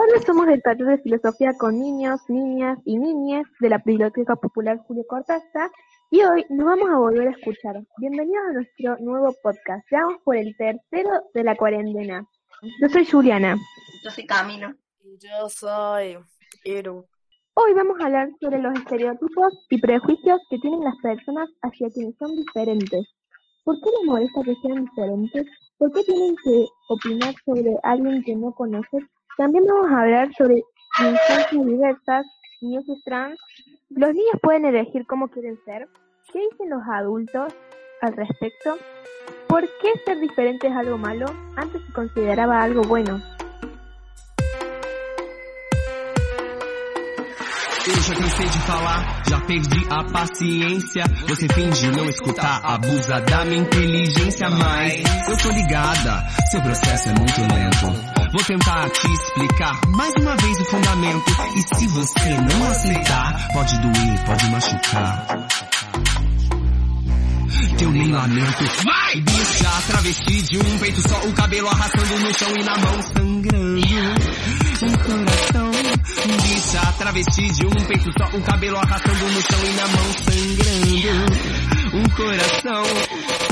Hoy somos del taller de filosofía con niños, niñas y niñas de la Biblioteca Popular Julio Cortázar y hoy nos vamos a volver a escuchar. Bienvenidos a nuestro nuevo podcast. Vamos por el tercero de la cuarentena. Yo soy Juliana. Yo soy Camilo. Y yo soy Eru. Hoy vamos a hablar sobre los estereotipos y prejuicios que tienen las personas hacia quienes son diferentes. ¿Por qué les molesta que sean diferentes? ¿Por qué tienen que opinar sobre alguien que no conocen? También vamos a hablar sobre infancias diversas, niños trans. ¿Los niños pueden elegir cómo quieren ser? ¿Qué dicen los adultos al respecto? ¿Por qué ser diferente es algo malo? Antes se consideraba algo bueno. Eu já cansei de falar, já perdi a paciência. Você finge não escutar, abusa da minha inteligência, mas eu tô ligada, seu processo é muito lento. Vou tentar te explicar mais uma vez o fundamento. E se você não aceitar, pode doer, pode machucar. Que eu nem lamento. Vai! Bicha, travesti de um peito só, o cabelo arrastando no chão e na mão sangrando. Um coração. Bicha, travesti de um peito só, o cabelo arrastando no chão e na mão sangrando. Um coração.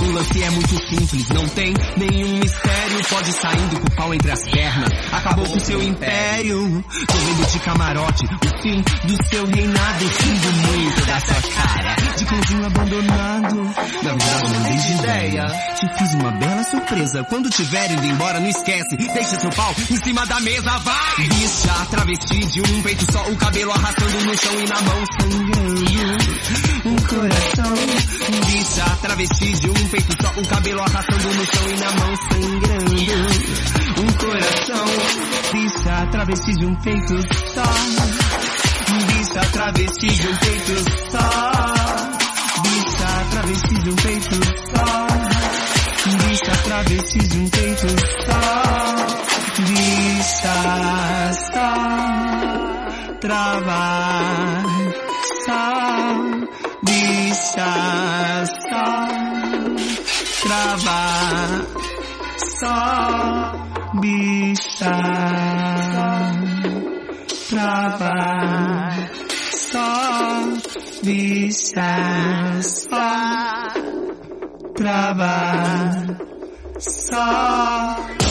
O lance é muito simples, não tem nenhum mistério. Pode saindo com o pau entre as pernas. Acabou com seu império. Tô vendo de camarote o fim do seu reinado. Rindo muito da sua cara. De cãozinho abandonado. Na verdade, não dei de ideia. Te fiz uma bela surpresa. Quando tiver indo embora, não esquece. Deixa seu pau em cima da mesa, vai! Bicha, travesti de um peito só, o cabelo arrastando no chão e na mão sangrando. Um coração. Bicha, travesti de um peito só, o cabelo arrastando no chão e na mão sangrando. Um coração, bicha, travesti de um peito só. Bicha, travesti de um peito só. Bicha, travesti de um peito só. Bicha, travesti de um peito só. Bicha, só. Travar. Bicha, só travar só bicha travar só bicha só travar só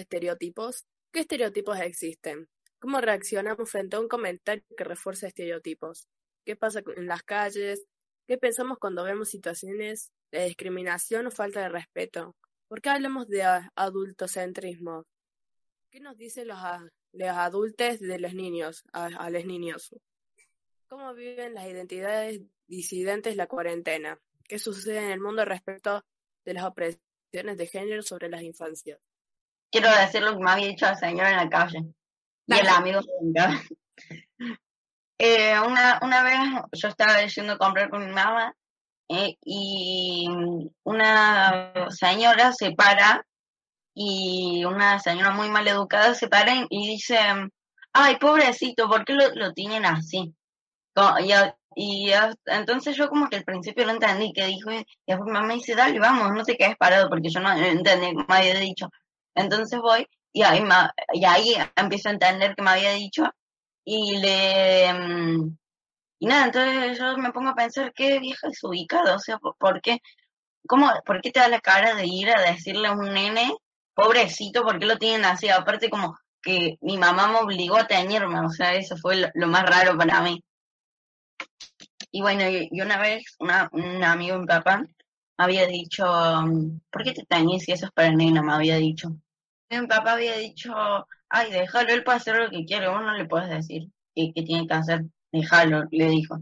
estereotipos? ¿Qué estereotipos existen? ¿Cómo reaccionamos frente a un comentario que refuerza estereotipos? ¿Qué pasa en las calles? ¿Qué pensamos cuando vemos situaciones de discriminación o falta de respeto? ¿Por qué hablamos de adultocentrismo? ¿Qué nos dicen los, adultos de los niños, a los niños? ¿Cómo viven las identidades disidentes la cuarentena? ¿Qué sucede en el mundo respecto de las opresiones de género sobre las infancias? Quiero decir lo que me había dicho el señor en la calle. Y el amigo eh, una, una vez yo estaba yendo a comprar con mi mamá eh, y una señora se para y una señora muy mal educada se para y dice, ay, pobrecito, ¿por qué lo, lo tienen así? Y, y, entonces yo como que al principio no entendí que dijo, y después mi mamá dice, dale, vamos, no te quedes parado porque yo no entendí me había dicho. Entonces voy y ahí, y ahí empiezo a entender que me había dicho y le... Mm, y nada, entonces yo me pongo a pensar qué vieja desubicada, o sea, ¿por, qué? ¿Cómo, ¿Por qué te da la cara de ir a decirle a un nene, pobrecito, por qué lo tienen así? Aparte como que mi mamá me obligó a teñirme, o sea, eso fue lo, más raro para mí. Y bueno, y, una vez una, un amigo mi papá había dicho, mm, ¿por qué te teñís si eso es para nena? Me había dicho. Mi papá había dicho, ay, déjalo, él puede hacer lo que quiere, vos no le puedes decir qué, tiene que hacer, déjalo, le dijo.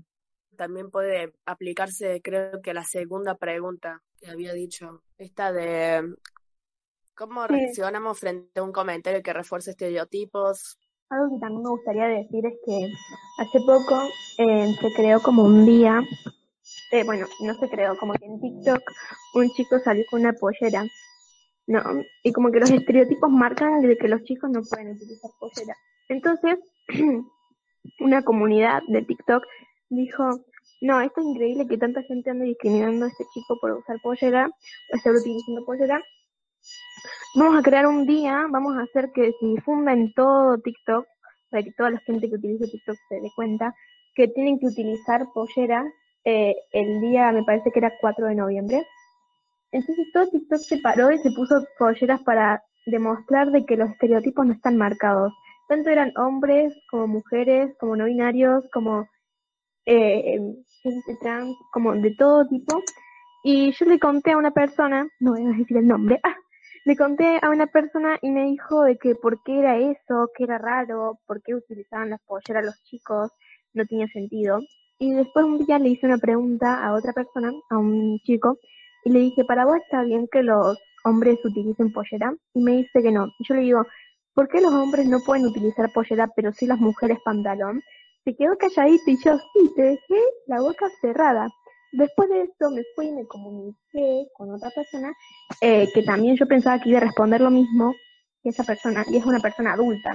También puede aplicarse, creo que la segunda pregunta que había dicho, esta de ¿Cómo Sí. reaccionamos frente a un comentario que refuerce estereotipos? Algo que también me gustaría decir es que hace poco eh, se creó como un día, eh, bueno, no se creó, como que en TikTok un chico salió con una pollera, ¿no? Y como que los estereotipos marcan de que los chicos no pueden utilizar pollera. Entonces, una comunidad de TikTok dijo, no, esto es increíble que tanta gente ande discriminando a este chico por usar pollera, o estar utilizando pollera. Vamos a crear un día, vamos a hacer que se difunda en todo TikTok, para que toda la gente que utilice TikTok se dé cuenta, que tienen que utilizar pollera eh, el día, me parece que era 4 de noviembre. Entonces todo TikTok se paró y se puso polleras para demostrar de que los estereotipos no están marcados. Tanto eran hombres como mujeres, como no binarios, como eh, gente trans, como de todo tipo. Y yo le conté a una persona, no voy a decir el nombre, ah, le conté a una persona y me dijo de que por qué era eso, que era raro, por qué utilizaban las polleras los chicos, no tenía sentido. Y después un día le hice una pregunta a otra persona, a un chico, y le dije, ¿para vos está bien que los hombres utilicen pollera? Y me dice que no. Y yo le digo, ¿por qué los hombres no pueden utilizar pollera, pero sí las mujeres pantalón? Se quedó calladito y yo, sí, te dejé la boca cerrada. Después de eso me fui y me comuniqué con otra persona eh, que también yo pensaba que iba a responder lo mismo que esa persona, y es una persona adulta.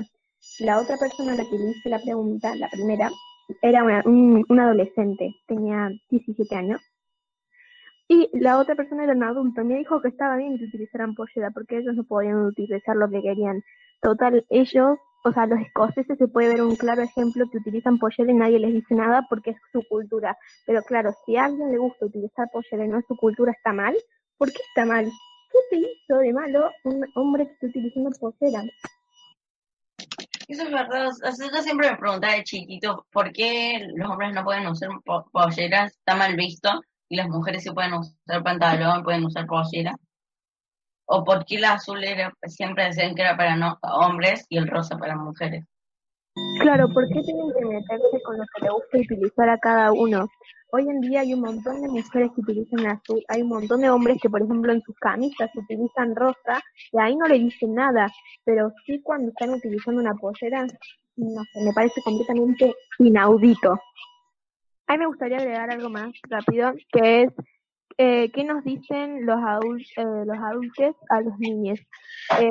La otra persona a la que le hice la pregunta, la primera, era una, un, adolescente, tenía 17 años. Y la otra persona era un adulto, me dijo que estaba bien que utilizaran pollera, porque ellos no podían utilizar lo que querían. Total, ellos, o sea, los escoceses se puede ver un claro ejemplo que utilizan pollera y nadie les dice nada porque es su cultura. Pero claro, si a alguien le gusta utilizar pollera y no es su cultura, ¿está mal? ¿Por qué está mal? ¿Qué te hizo de malo un hombre que esté utilizando pollera? Eso es verdad. O yo siempre me preguntaba de chiquito por qué los hombres no pueden usar po- polleras, está mal visto, y las mujeres sí pueden usar pantalón, pueden usar pollera. O por qué el azul era, siempre decían que era para no, hombres y el rosa para mujeres. Claro, ¿por qué tienen que meterse con lo que le gusta utilizar a cada uno? Hoy en día hay un montón de mujeres que utilizan azul, hay un montón de hombres que, por ejemplo, en sus camisas utilizan rosa y ahí no le dicen nada, pero sí cuando están utilizando una pollera, no sé, me parece completamente inaudito. A me gustaría agregar algo más rápido, que es eh, qué nos dicen los, adul eh, los adultos a los niños. Eh,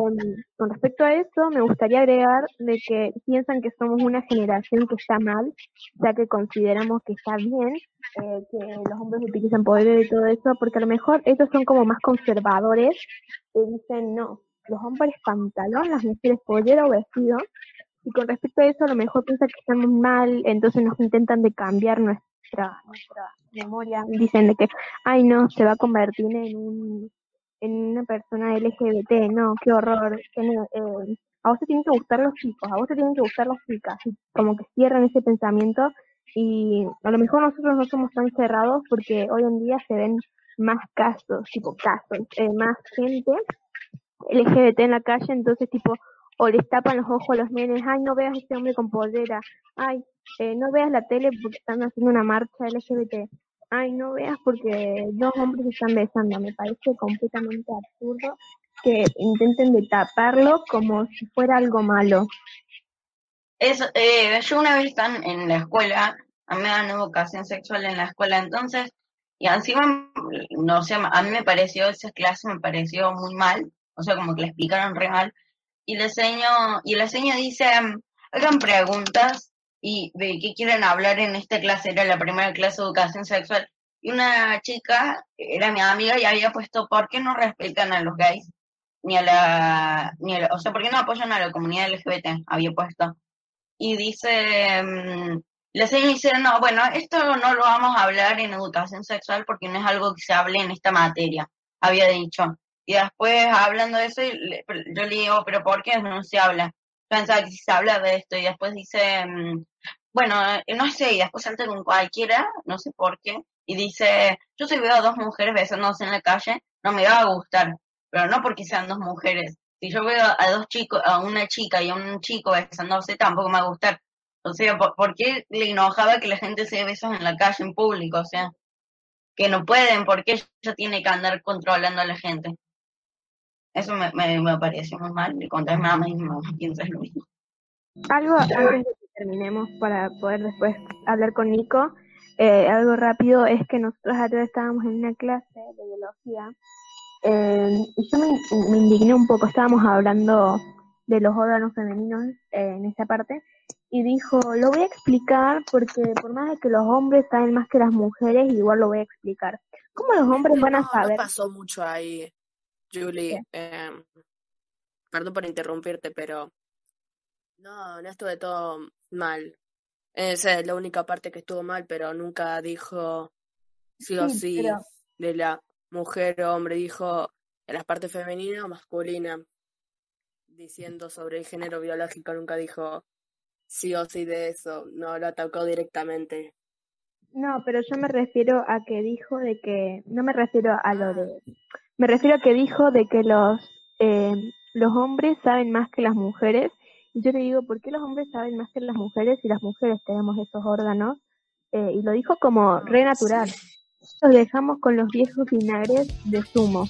con respecto a eso, me gustaría agregar de que piensan que somos una generación que está mal, ya que consideramos que está bien eh, que los hombres utilicen poder y todo eso, porque a lo mejor ellos son como más conservadores y dicen no, los hombres pantalón, las mujeres pollera o vestido. Y con respecto a eso, a lo mejor piensan que estamos mal, entonces nos intentan de cambiar nuestra, nuestra memoria. Dicen de que, ay no, se va a convertir en un en una persona LGBT, no, qué horror. eh, a vos te tienen que gustar los chicos, a vos te tienen que gustar las chicas, como que cierran ese pensamiento y a lo mejor nosotros no somos tan cerrados porque hoy en día se ven más casos, tipo casos, eh, más gente LGBT en la calle, entonces tipo, o les tapan los ojos a los nenes, ay, no veas a este hombre con pollera, ay, eh, no veas la tele porque están haciendo una marcha LGBT, ay, no veas porque dos hombres están besando, me parece completamente absurdo que intenten de taparlo como si fuera algo malo. Eso, eh, yo una vez están en la escuela, a mí me dan educación sexual en la escuela, entonces, y encima, no sé, a mí me pareció, esa clase me pareció muy mal, o sea, como que la explicaron re mal, y el señor, y el señor dice, hagan preguntas y de qué quieren hablar en esta clase, era la primera clase de educación sexual, y una chica, era mi amiga, y había puesto, ¿por qué no respetan a los gays? Ni a la, ni a la- o sea, ¿por qué no apoyan a la comunidad LGBT? Había puesto y dice, mm, la señora dice, no, bueno, esto no lo vamos a hablar en educación sexual porque no es algo que se hable en esta materia, había dicho. Y después, hablando de eso, yo le digo, pero ¿por qué no se habla? Pensaba que se habla de esto y después dice, mm, bueno, eh, no sé, y después salta con cualquiera, no sé por qué, y dice, yo si veo a dos mujeres besándose en la calle, no me va a gustar, pero no porque sean dos mujeres, si yo veo a dos chicos, a una chica y a un chico besándose, tampoco me va a gustar. O sea, ¿por, por qué le enojaba que la gente se dé besos en la calle, en público? O sea, que no pueden, porque ella tiene que andar controlando a la gente. Eso me, me, me pareció muy mal. Le conté a mi mamá y mi mamá piensa lo mismo. Algo antes de que terminemos para poder después hablar con Nico, eh, algo rápido es que nosotros ayer estábamos en una clase de biología eh, y yo me, me indigné un poco, estábamos hablando de los órganos femeninos eh, en esa parte y dijo, lo voy a explicar porque por más de que los hombres saben más que las mujeres, igual lo voy a explicar. ¿Cómo los hombres van a No, no saber? pasó mucho ahí, Julie. em, perdón por interrumpirte, pero no, no estuve todo mal. Esa es la única parte que estuvo mal, pero nunca dijo sí o Sí, pero de la mujer o hombre, dijo de la parte femenina o masculina, diciendo sobre el género biológico, nunca dijo sí o sí de eso, no lo atacó directamente. no, pero yo me refiero a que dijo de que, no me refiero a lo Ah, de, me refiero a que dijo de que los, eh, los hombres saben más que las mujeres. Y yo le digo, ¿por qué los hombres saben más que las mujeres si las mujeres tenemos esos órganos? Eh, y lo dijo como re natural. Los dejamos con los viejos vinagres de zumo.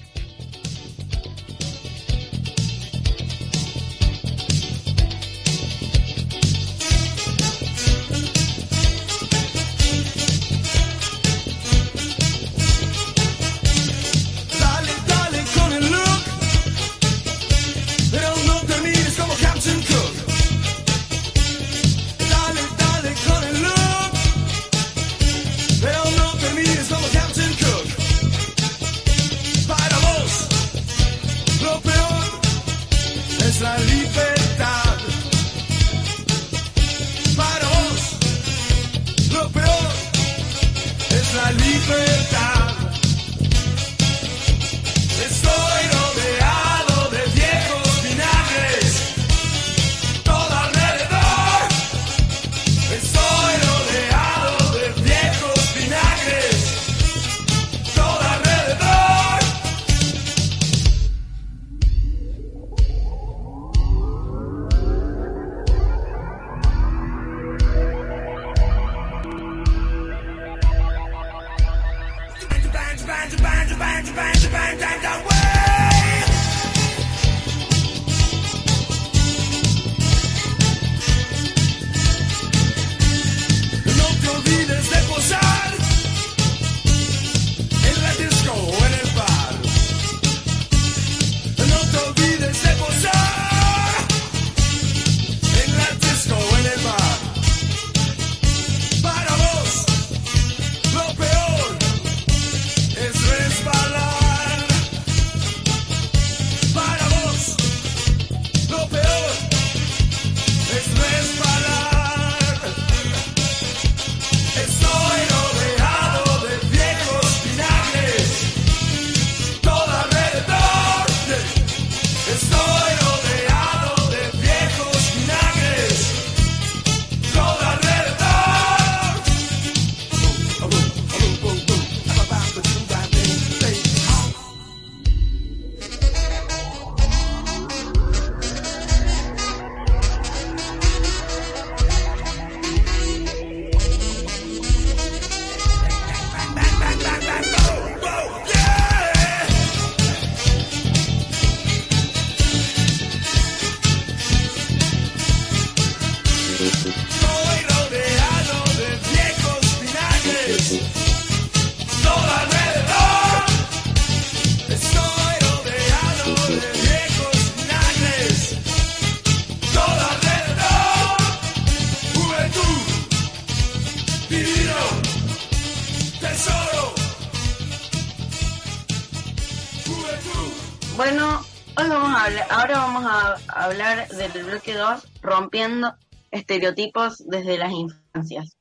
Rompiendo estereotipos desde las infancias.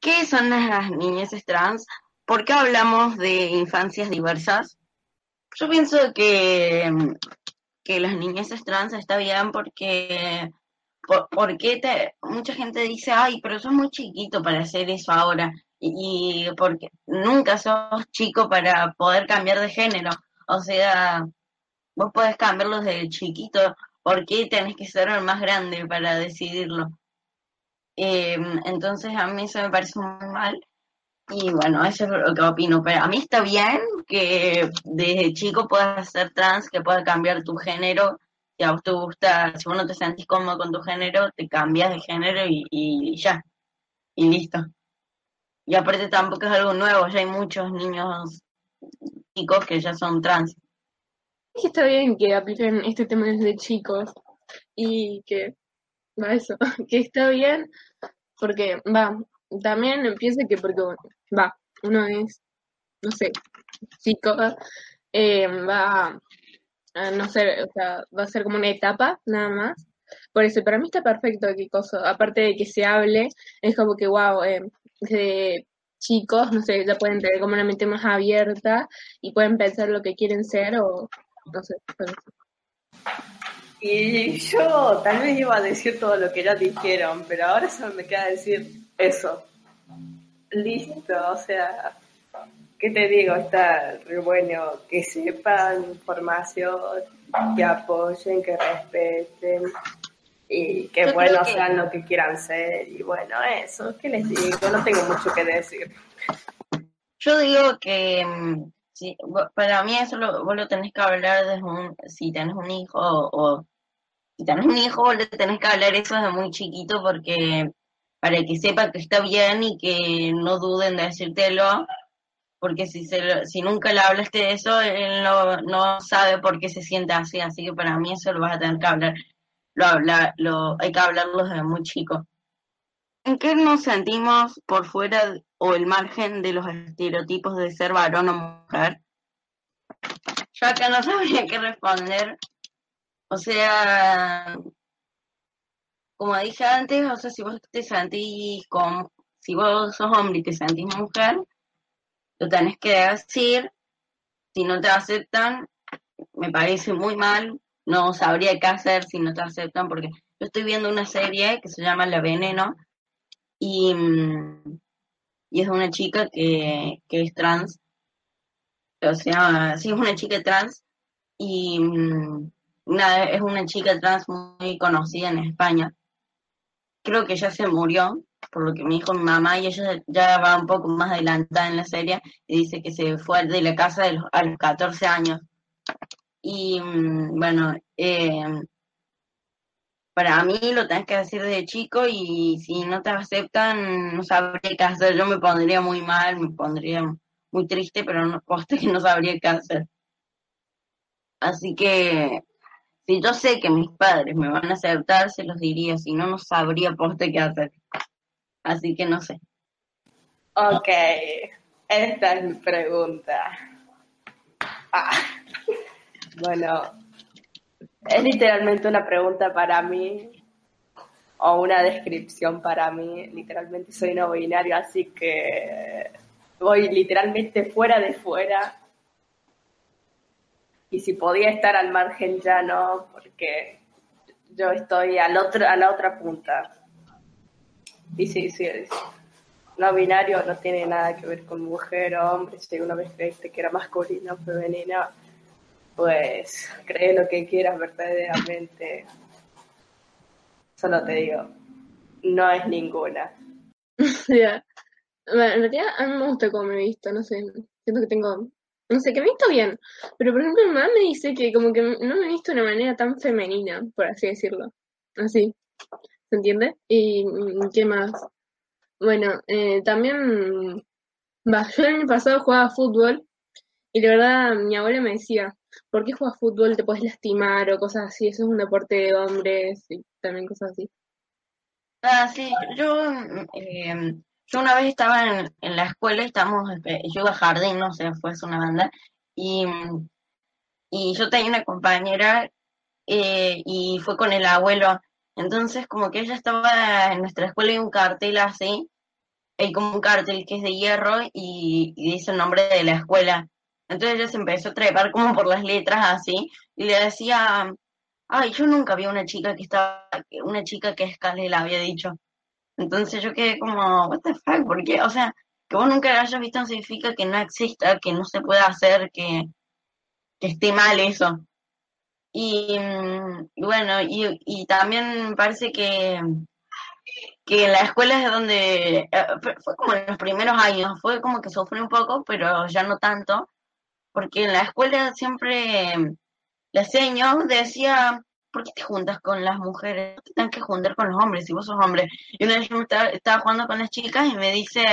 ¿Qué son las niñeces trans? ¿Por qué hablamos de infancias diversas? Yo pienso que, que las niñeces trans está bien porque, por, porque mucha gente dice, ay, pero sos muy chiquito para hacer eso ahora. Y porque nunca sos chico para poder cambiar de género. O sea, vos podés cambiarlo desde chiquito. ¿Por qué tenés que ser el más grande para decidirlo? Eh, entonces a mí eso me parece muy mal. Y bueno, eso es lo que opino. Pero a mí está bien que desde chico puedas ser trans, que puedas cambiar tu género. Si a vos te gusta, si vos no te sentís cómodo con tu género, te cambias de género y, y ya. Y listo. Y aparte tampoco es algo nuevo, ya hay muchos niños chicos que ya son trans. Que está bien que apliquen este tema desde chicos y que va eso, que está bien porque va, también piensa que porque va, uno es, no sé, chico, eh, va a, no sé, o sea, va a ser como una etapa nada más. Por eso, para mí está perfecto qué cosa, aparte de que se hable, es como que wow, eh, de chicos, no sé, ya pueden tener como una mente más abierta y pueden pensar lo que quieren ser o no sé. Y yo tal vez iba a decir todo lo que ya dijeron, pero ahora solo me queda decir eso. Listo, o sea, ¿qué te digo? Está re bueno que sepan información, que apoyen, que respeten y que bueno sean lo que quieran ser. Y bueno, eso, ¿qué les digo? No tengo mucho que decir. Yo digo que mm, sí, para mí eso lo, vos lo tenés que hablar desde un, si tenés un hijo o, si tenés un hijo vos le tenés que hablar eso desde muy chiquito porque para que sepa que está bien y que no duden de decírtelo, porque si, se si nunca le hablaste de eso, él no, no sabe por qué se siente así, así que para mí eso lo vas a tener que hablar, lo, habla, lo hay que hablarlo desde muy chico. ¿En qué nos sentimos por fuera o el margen de los estereotipos de ser varón o mujer? Yo acá no sabría qué responder. O sea, como dije antes, o sea, si vos te sentís como, si vos sos hombre y te sentís mujer, lo tenés que decir, si no te aceptan, me parece muy mal, no sabría qué hacer si no te aceptan, porque yo estoy viendo una serie que se llama La Veneno, y, mm, y es una chica que, es trans, o sea, sí es una chica trans, y mm, una, es una chica trans muy conocida en España, creo que ya se murió, por lo que me dijo mi mamá, y ella ya va un poco más adelantada en la serie, y dice que se fue de la casa de los, a los 14 años. Y mm, bueno, eh, para mí lo tenés que decir desde chico y si no te aceptan, no sabría qué hacer. Yo me pondría muy mal, me pondría muy triste, pero no, poste que no sabría qué hacer. Así que si yo sé que mis padres me van a aceptar, se los diría, si no, no sabría poste qué hacer. Así que no sé. Ok, esta es mi pregunta. Ah. Bueno, es literalmente una pregunta para mí o una descripción para mí. Literalmente soy no binario, así que voy literalmente fuera de fuera y si podía estar al margen ya no, porque yo estoy al otro, a la otra punta. Y sí, sí, no binario no tiene nada que ver con mujer o hombre, si una vez creíste que era masculino o femenino, pues cree lo que quieras verdaderamente. Solo te digo, no es ninguna. Ya. Bueno, en realidad a mí me gusta cómo me he visto, no sé, siento que tengo no sé, que me he visto bien. Pero por ejemplo, mi mamá me dice que como que no me he visto de una manera tan femenina, por así decirlo. Así. ¿Se entiende? ¿Y qué más? Bueno, eh, también, va, yo el año pasado jugaba fútbol y la verdad mi abuela me decía, ¿por qué juegas fútbol? Te puedes lastimar o cosas así, eso es un deporte de hombres y también cosas así. Ah, sí, yo eh, yo una vez estaba en, en la escuela, estamos, este, yo iba a jardín, no sé, fue una banda, y, y yo tenía una compañera eh, y fue con el abuelo. Entonces, como que ella estaba en nuestra escuela y un cartel así, hay como un cartel que es de hierro y, y, dice el nombre de la escuela. Entonces ella se empezó a trepar como por las letras así y le decía, ay, yo nunca vi una chica que estaba, una chica que es le había dicho. Entonces yo quedé como, what the fuck, ¿por qué? O sea, que vos nunca lo hayas visto no significa que no exista, que no se pueda hacer, que, que esté mal eso. Y, mm, bueno, y, y también parece que, que en la escuela es donde, eh, fue como en los primeros años, fue como que sufrí un poco, pero ya no tanto, porque en la escuela siempre mm, la seño decía, ¿por qué te juntas con las mujeres? Te tienes que juntar con los hombres si vos sos hombre. Y una vez yo estaba, estaba jugando con las chicas y me dice,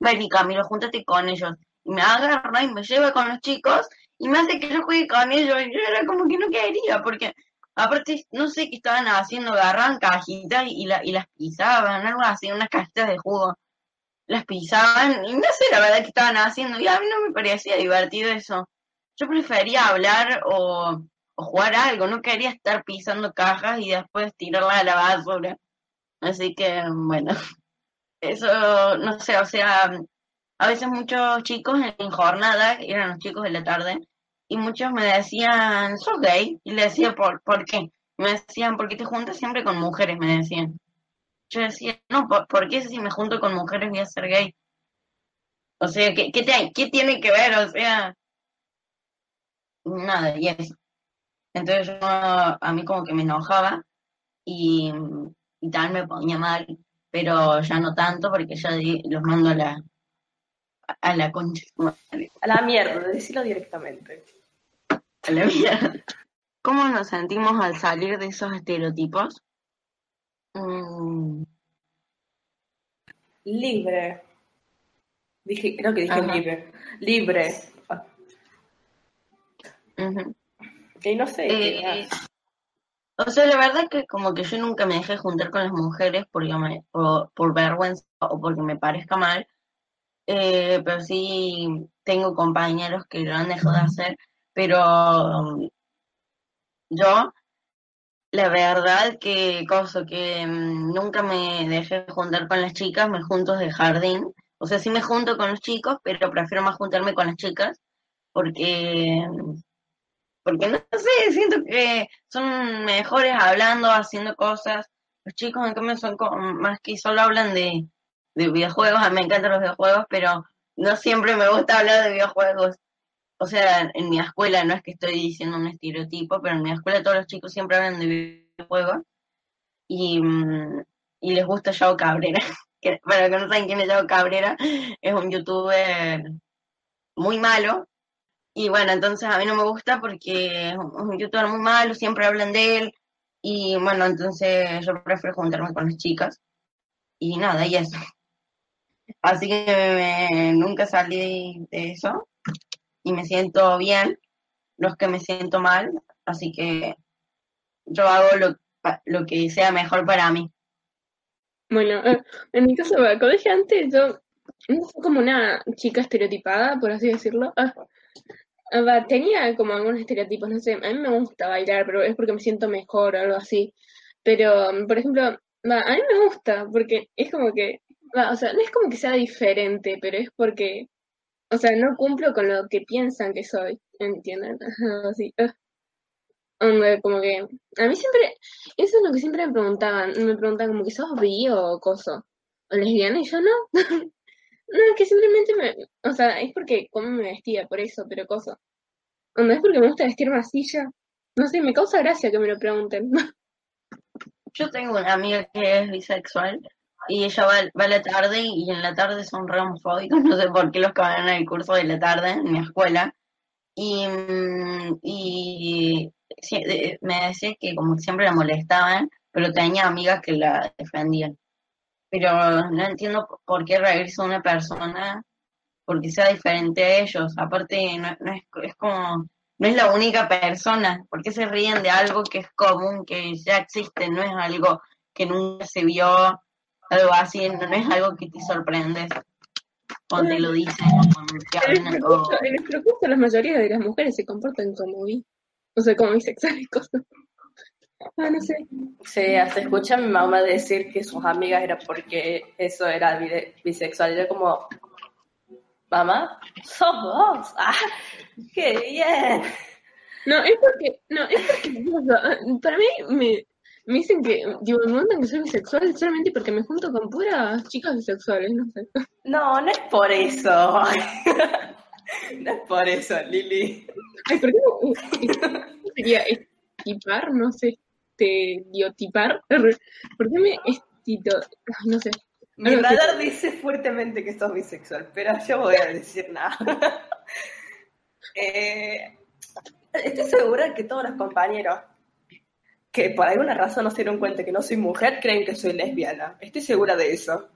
vení Camilo, júntate con ellos. Y me agarra y me lleva con los chicos y me hace que yo juegue con ellos. Y yo era como que no quería, porque aparte no sé qué estaban haciendo, agarraban cajitas y, la, y las pisaban, algo así, unas cajitas de jugo. Las pisaban y no sé la verdad qué estaban haciendo. Y a mí no me parecía divertido eso. Yo prefería hablar o, o jugar algo, no quería estar pisando cajas y después tirarlas a la basura. Así que, bueno, eso, no sé, o sea, a veces muchos chicos en jornada, eran los chicos de la tarde, y muchos me decían, ¿sos gay? Y le decía, ¿por, ¿por qué? Me decían, ¿por qué te juntas siempre con mujeres? Me decían. Yo decía, no, ¿por, por qué si me junto con mujeres voy a ser gay? O sea, ¿qué, qué, te- qué tiene que ver? O sea, nada, y eso. Entonces yo a mí como que me enojaba y, y tal me ponía mal, pero ya no tanto porque ya di- los mando a la, a la concha, A la mierda, decirlo directamente. a la mierda. ¿Cómo nos sentimos al salir de esos estereotipos? Mm, Libre. Dije, creo que dije Ajá. libre. Libre. Y no sé. Eh, o sea, la verdad que como que yo nunca me dejé juntar con las mujeres porque me, por, por vergüenza o porque me parezca mal, eh, pero sí tengo compañeros que lo han dejado de hacer, pero um, yo, la verdad que cosa que mm, nunca me dejé juntar con las chicas, me junto de jardín, o sea, sí me junto con los chicos, pero prefiero más juntarme con las chicas porque porque no sé, siento que son mejores hablando, haciendo cosas. Los chicos en cambio son como más que solo hablan de, de videojuegos, a mí me encantan los videojuegos, pero no siempre me gusta hablar de videojuegos. O sea, en mi escuela, no es que estoy diciendo un estereotipo, pero en mi escuela todos los chicos siempre hablan de videojuegos y, mm, y les gusta Yao Cabrera. Que, para que no saben quién es Yao Cabrera, es un youtuber muy malo, y bueno, entonces a mí no me gusta porque es un youtuber muy malo, siempre hablan de él. Y bueno, entonces yo prefiero juntarme con las chicas. Y nada, y eso. Así que me- nunca salí de eso. Y me siento bien. Los que me siento mal. Así que yo hago lo, lo que sea mejor para mí. Bueno, eh, en mi caso, como dije antes, yo no soy como una chica estereotipada, por así decirlo. Ah, ah, tenía como algunos estereotipos, no sé, a mí me gusta bailar, pero es porque me siento mejor o algo así. Pero, mm, por ejemplo, a mí me gusta, porque es como que, o sea, no es como que sea diferente, pero es porque, o sea, no cumplo con lo que piensan que soy, ¿entienden? Así, ah. Onda, como que, a mí siempre, eso es lo que siempre me preguntaban, me preguntan como que sos bi o coso, o lesbiana, y yo no, no, es que simplemente me, o sea, es porque cómo me vestía, por eso, pero coso, onda, es porque me gusta vestirme así ya, no sé, me causa gracia que me lo pregunten, Yo tengo una amiga que es bisexual y ella va, va a la tarde y en la tarde son re homofóbicos, no sé por qué los que van al curso de la tarde en mi escuela. Y, mm, y me decía que como siempre la molestaban, pero tenía amigas que la defendían. Pero no entiendo por qué reírse una persona porque sea diferente a ellos. Aparte, no, no es, es como, no es la única persona. ¿Por qué se ríen de algo que es común, que ya existe? No es algo que nunca se vio, algo así, no, es algo que te sorprende cuando te lo dicen o cuando te en hablan. nuestro o- curso, en nuestro curso la mayoría de las mujeres se comportan como bi, o sea, como bisexuales, cosas, ah, no sé, Se, se escucha a mi mamá decir que sus amigas era porque eso era bisexual. Y yo como, mamá, sos vos. ¡Ah, qué bien! No, es porque, no, es porque, o para mí me, me dicen que, tipo, me preguntan que soy bisexual solamente porque me junto con puras chicas bisexuales, no sé. No, no es por eso. no es por eso, Lili. Ay, ¿por qué? ¿Cómo sería estipar? No sé, estereotipar. ¿Por qué me Tito, no sé. Mi radar dice fuertemente que sos bisexual, pero yo voy a decir nada. Eh, estoy segura que todos los compañeros que por alguna razón no se dieron cuenta que no soy mujer creen que soy lesbiana. Estoy segura de eso.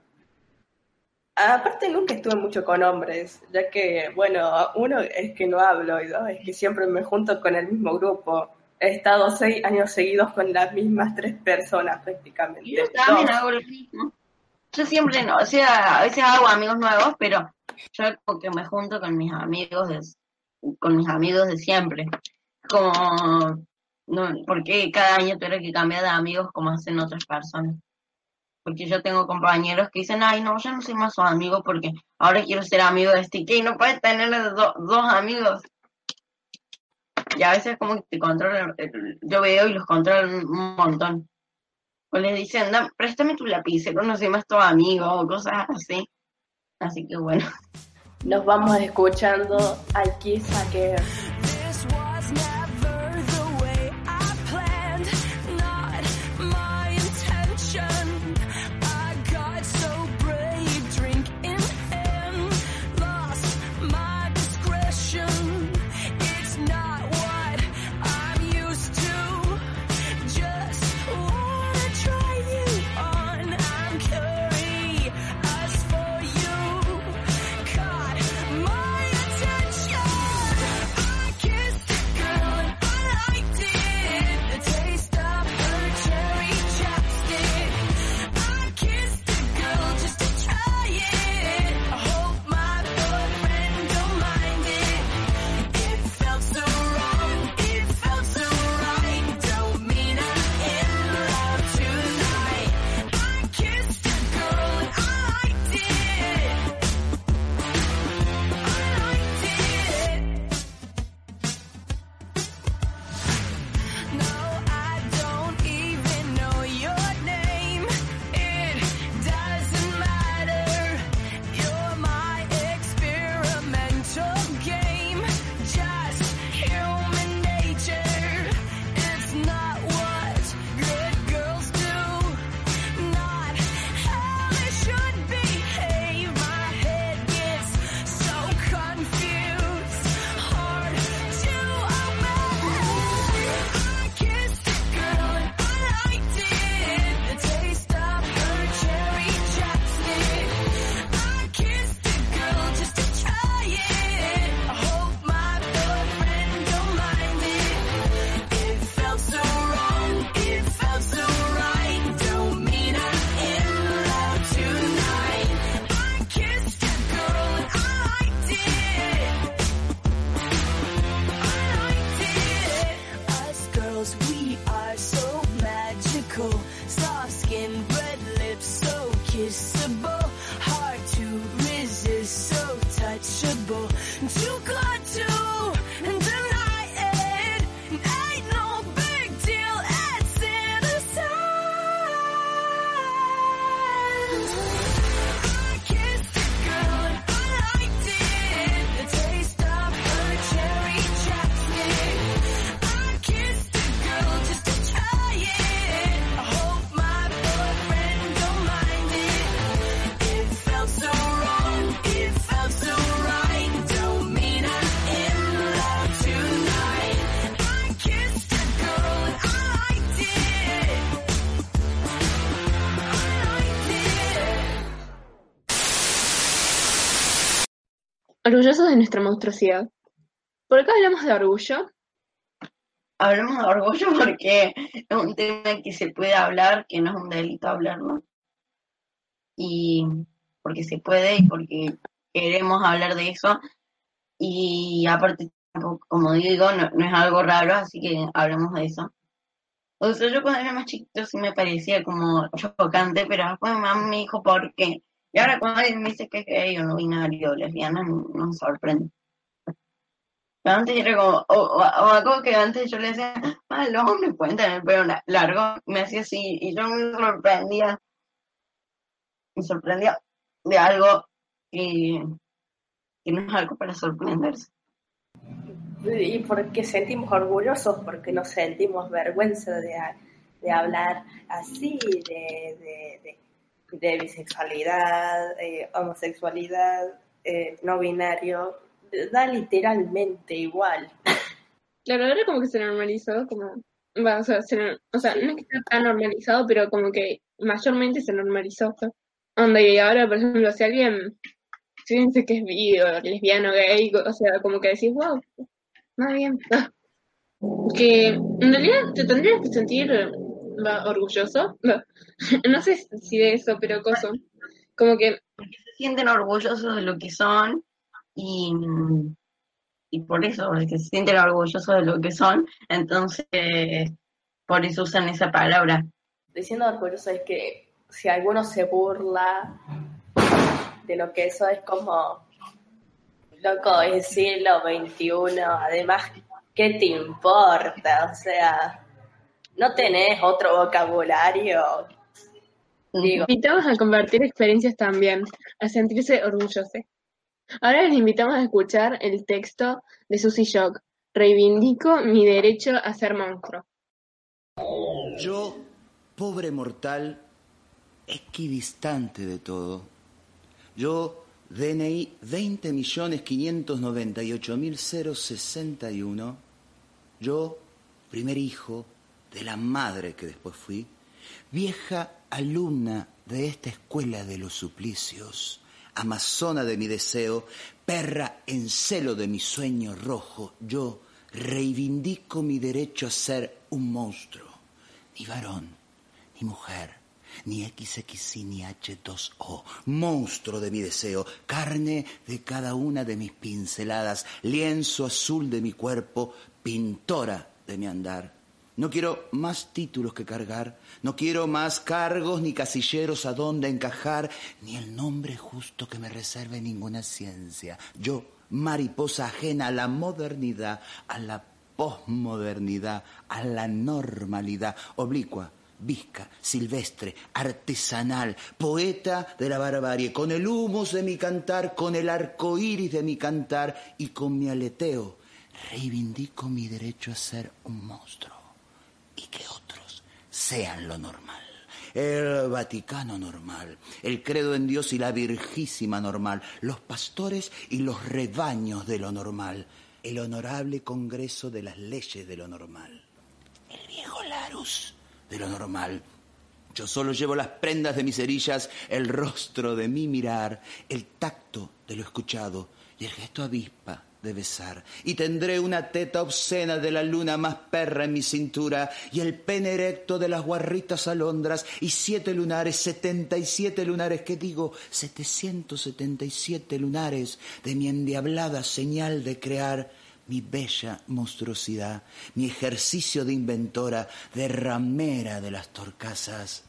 Aparte nunca estuve mucho con hombres, ya que, bueno, uno es que no hablo y dos es que siempre me junto con el mismo grupo. He estado seis años seguidos con las mismas tres personas prácticamente. Yo también hago lo mismo. Yo siempre no, o sea, a veces hago amigos nuevos, pero yo como que me junto con mis amigos de, con mis amigos de siempre. Como, no, porque cada año tengo que cambiar de amigos como hacen otras personas. Porque yo tengo compañeros que dicen, ay, no, yo no soy más su amigo porque ahora quiero ser amigo de este. ¿Qué? No puedes tener do- dos amigos. Y a veces como que te controlan, eh, yo veo y los controlan un montón. O les dicen, "Da- préstame tu lapicero, no soy más tu amigo, o cosas así. Así que bueno. Nos vamos escuchando al Kiss. Orgullosos de nuestra monstruosidad. ¿Por qué hablamos de orgullo? Hablemos de orgullo porque es un tema que se puede hablar, que no es un delito hablarlo. Y porque se puede y porque queremos hablar de eso. Y aparte, como digo, no, es algo raro, así que hablemos de eso. O sea, yo cuando era más chiquito sí me parecía como chocante, pero después mi mamá me dijo por qué. Y ahora cuando alguien me dice que es gay o no binario o lesbiana, no, sorprende. Pero antes era como, o, o, o me acuerdo que antes yo le decía, ah, los hombres pueden tener el pelo la- largo, me hacía así, y yo me sorprendía, me sorprendía de algo que, que no es algo para sorprenderse. Y porque sentimos orgullosos, porque nos sentimos vergüenza de, de hablar así, de, de bisexualidad, eh, homosexualidad, eh, no binario, da literalmente igual. Claro, ahora como que se normalizó, como, va, o sea, se o sea, no es que está tan normalizado, pero como que mayormente se normalizó. ¿no? Onda, y ahora, por ejemplo, si alguien, dice que es bi o lesbiano, gay, o sea, como que decís, wow, más bien. ah". Que en realidad te tendrías que sentir va, orgulloso, no sé si de eso, pero coso, como que, se sienten orgullosos de lo que son y, y por eso, es que se sienten orgullosos de lo que son, entonces por eso usan esa palabra. Diciendo orgulloso es que si alguno se burla de lo que eso es como, loco, es siglo XXI, además, ¿qué te importa? O sea, no tenés otro vocabulario. Digo, invitamos a compartir experiencias también, a sentirse orgullosos. Ahora les invitamos a escuchar el texto de Susy Shock. Reivindico mi derecho a ser monstruo. Yo, pobre mortal, equidistante de todo. Yo, DNI 20.598.061. Yo, primer hijo de la madre que después fui, vieja alumna de esta escuela de los suplicios, amazona de mi deseo, perra en celo de mi sueño rojo, yo reivindico mi derecho a ser un monstruo, ni varón, ni mujer, ni XXI ni H2O, monstruo de mi deseo, carne de cada una de mis pinceladas, lienzo azul de mi cuerpo, pintora de mi andar. No quiero más títulos que cargar, no quiero más cargos ni casilleros a donde encajar, ni el nombre justo que me reserve ninguna ciencia. Yo, mariposa ajena a la modernidad, a la posmodernidad, a la normalidad, oblicua, visca, silvestre, artesanal, poeta de la barbarie, con el humus de mi cantar, con el arco iris de mi cantar y con mi aleteo, reivindico mi derecho a ser un monstruo y que otros sean lo normal. El Vaticano normal, el credo en Dios y la Virgísima normal, los pastores y los rebaños de lo normal, el honorable Congreso de las leyes de lo normal, el viejo Larus de lo normal. Yo solo llevo las prendas de mis cerillas, el rostro de mi mirar, el tacto de lo escuchado y el gesto avispa de besar. Y tendré una teta obscena de la luna más perra en mi cintura y el pene erecto de las guarritas alondras y siete lunares, setenta y siete lunares, que digo, setecientos setenta y siete lunares de mi endiablada señal de crear mi bella monstruosidad, mi ejercicio de inventora, de ramera de las torcasas,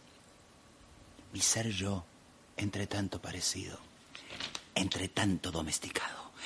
mi ser yo, entre tanto parecido, entre tanto domesticado,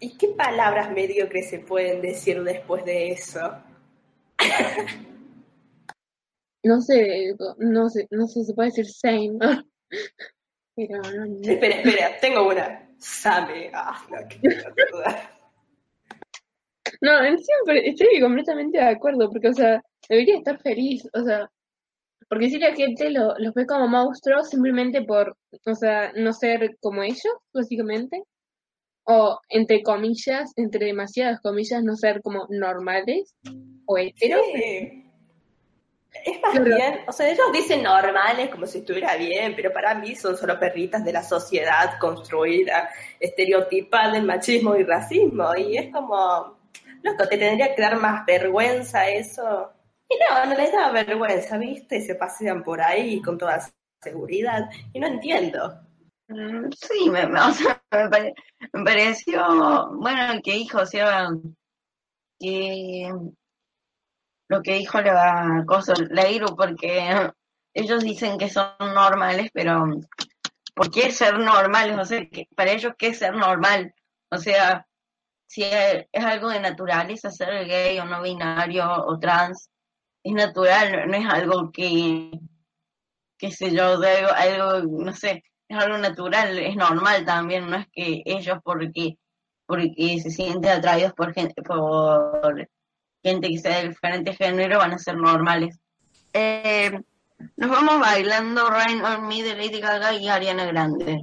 ¿Y qué palabras mediocres se pueden decir después de eso? No sé, no sé, no sé, se puede decir same. Pero no, no. Espera, espera, tengo una. Sabe. Ah, no, pelotuda. No, en siempre estoy completamente de acuerdo, porque, o sea, debería estar feliz, o sea, porque si la gente lo- los ve como monstruos simplemente por, o sea, no ser como ellos, básicamente, o entre comillas, entre demasiadas comillas, no ser como normales o heteros. Sí. Es más bien, o sea, ellos dicen normales como si estuviera bien, pero para mí son solo perritas de la sociedad construida, estereotipada del machismo y racismo. Y es como, loco, te tendría que dar más vergüenza eso. Y no, no les da vergüenza, ¿viste? Se pasean por ahí con toda seguridad. Y no entiendo. Mm, Sí, me, o sea, me, pare- me pareció, bueno, que dijo, o sea, que lo que dijo la cosa, la Iru, porque ellos dicen que son normales, pero ¿por qué ser normales? O sea, para ellos, ¿qué es ser normal? O sea, si es algo de naturaleza ser gay o no binario o trans, es natural, no es algo que, qué sé yo, de algo, no sé, es algo natural, es normal también, no es que ellos porque, porque se sienten atraídos por gente, por gente que sea de diferente género van a ser normales. Eh, nos vamos bailando Rain on Me de Lady Gaga y Ariana Grande.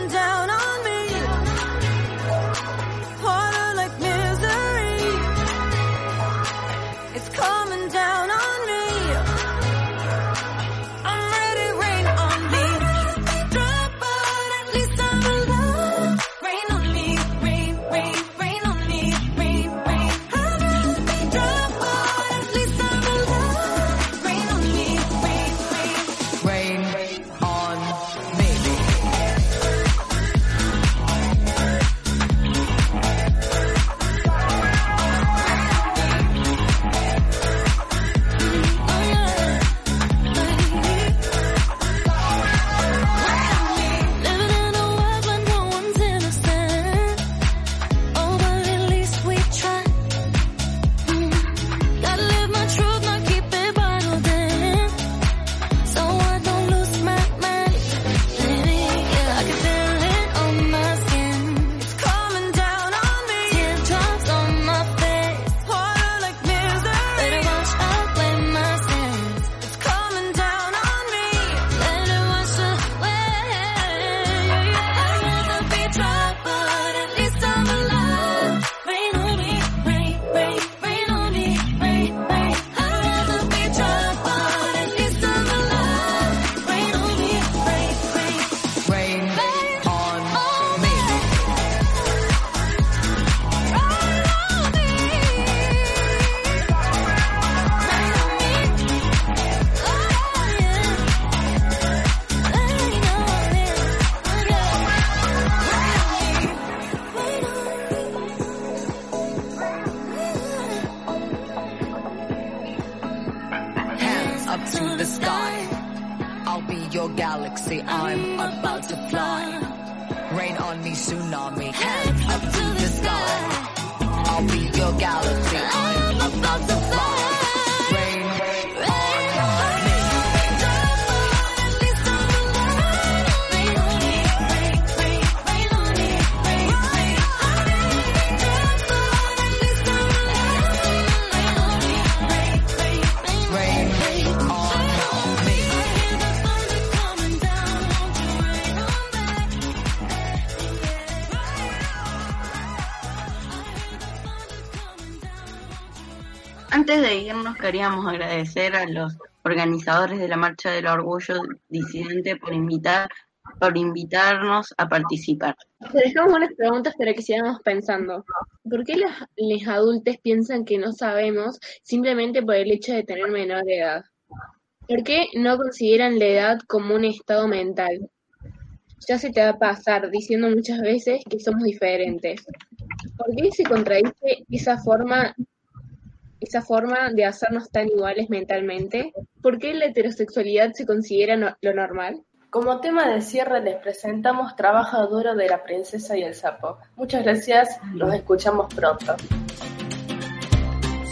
queríamos agradecer a los organizadores de la Marcha del Orgullo Disidente por invitar por invitarnos a participar. Te dejamos unas preguntas para que sigamos pensando. ¿Por qué los, los adultos piensan que no sabemos simplemente por el hecho de tener menor edad? ¿Por qué no consideran la edad como un estado mental? Ya se te va a pasar diciendo muchas veces que somos diferentes. ¿Por qué se contradice esa forma, esa forma de hacernos tan iguales mentalmente? ¿Por qué la heterosexualidad se considera no- lo normal? Como tema de cierre les presentamos Trabajo duro de la princesa y el sapo. Muchas gracias, nos escuchamos pronto.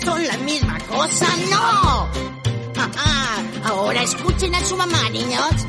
¿Son la misma cosa? ¡No! Ajá. Ahora escuchen a su mamá, niños.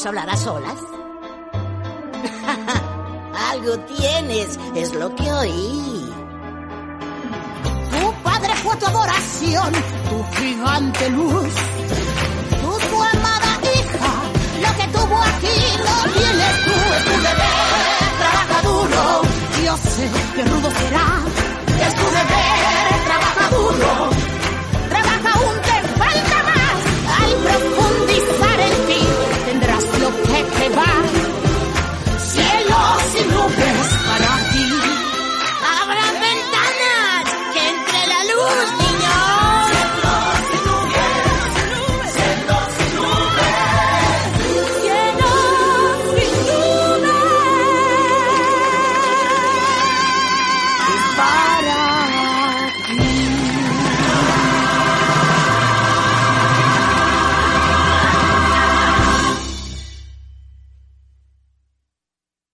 podemos hablar a solas? Algo tienes, es lo que oí. Tu padre fue tu adoración, tu gigante luz. Tú tu amada hija, lo que tuvo aquí lo tienes tú, es tu deber. Trabaja duro, yo sé que rudo será. Es tu deber, trabaja duro.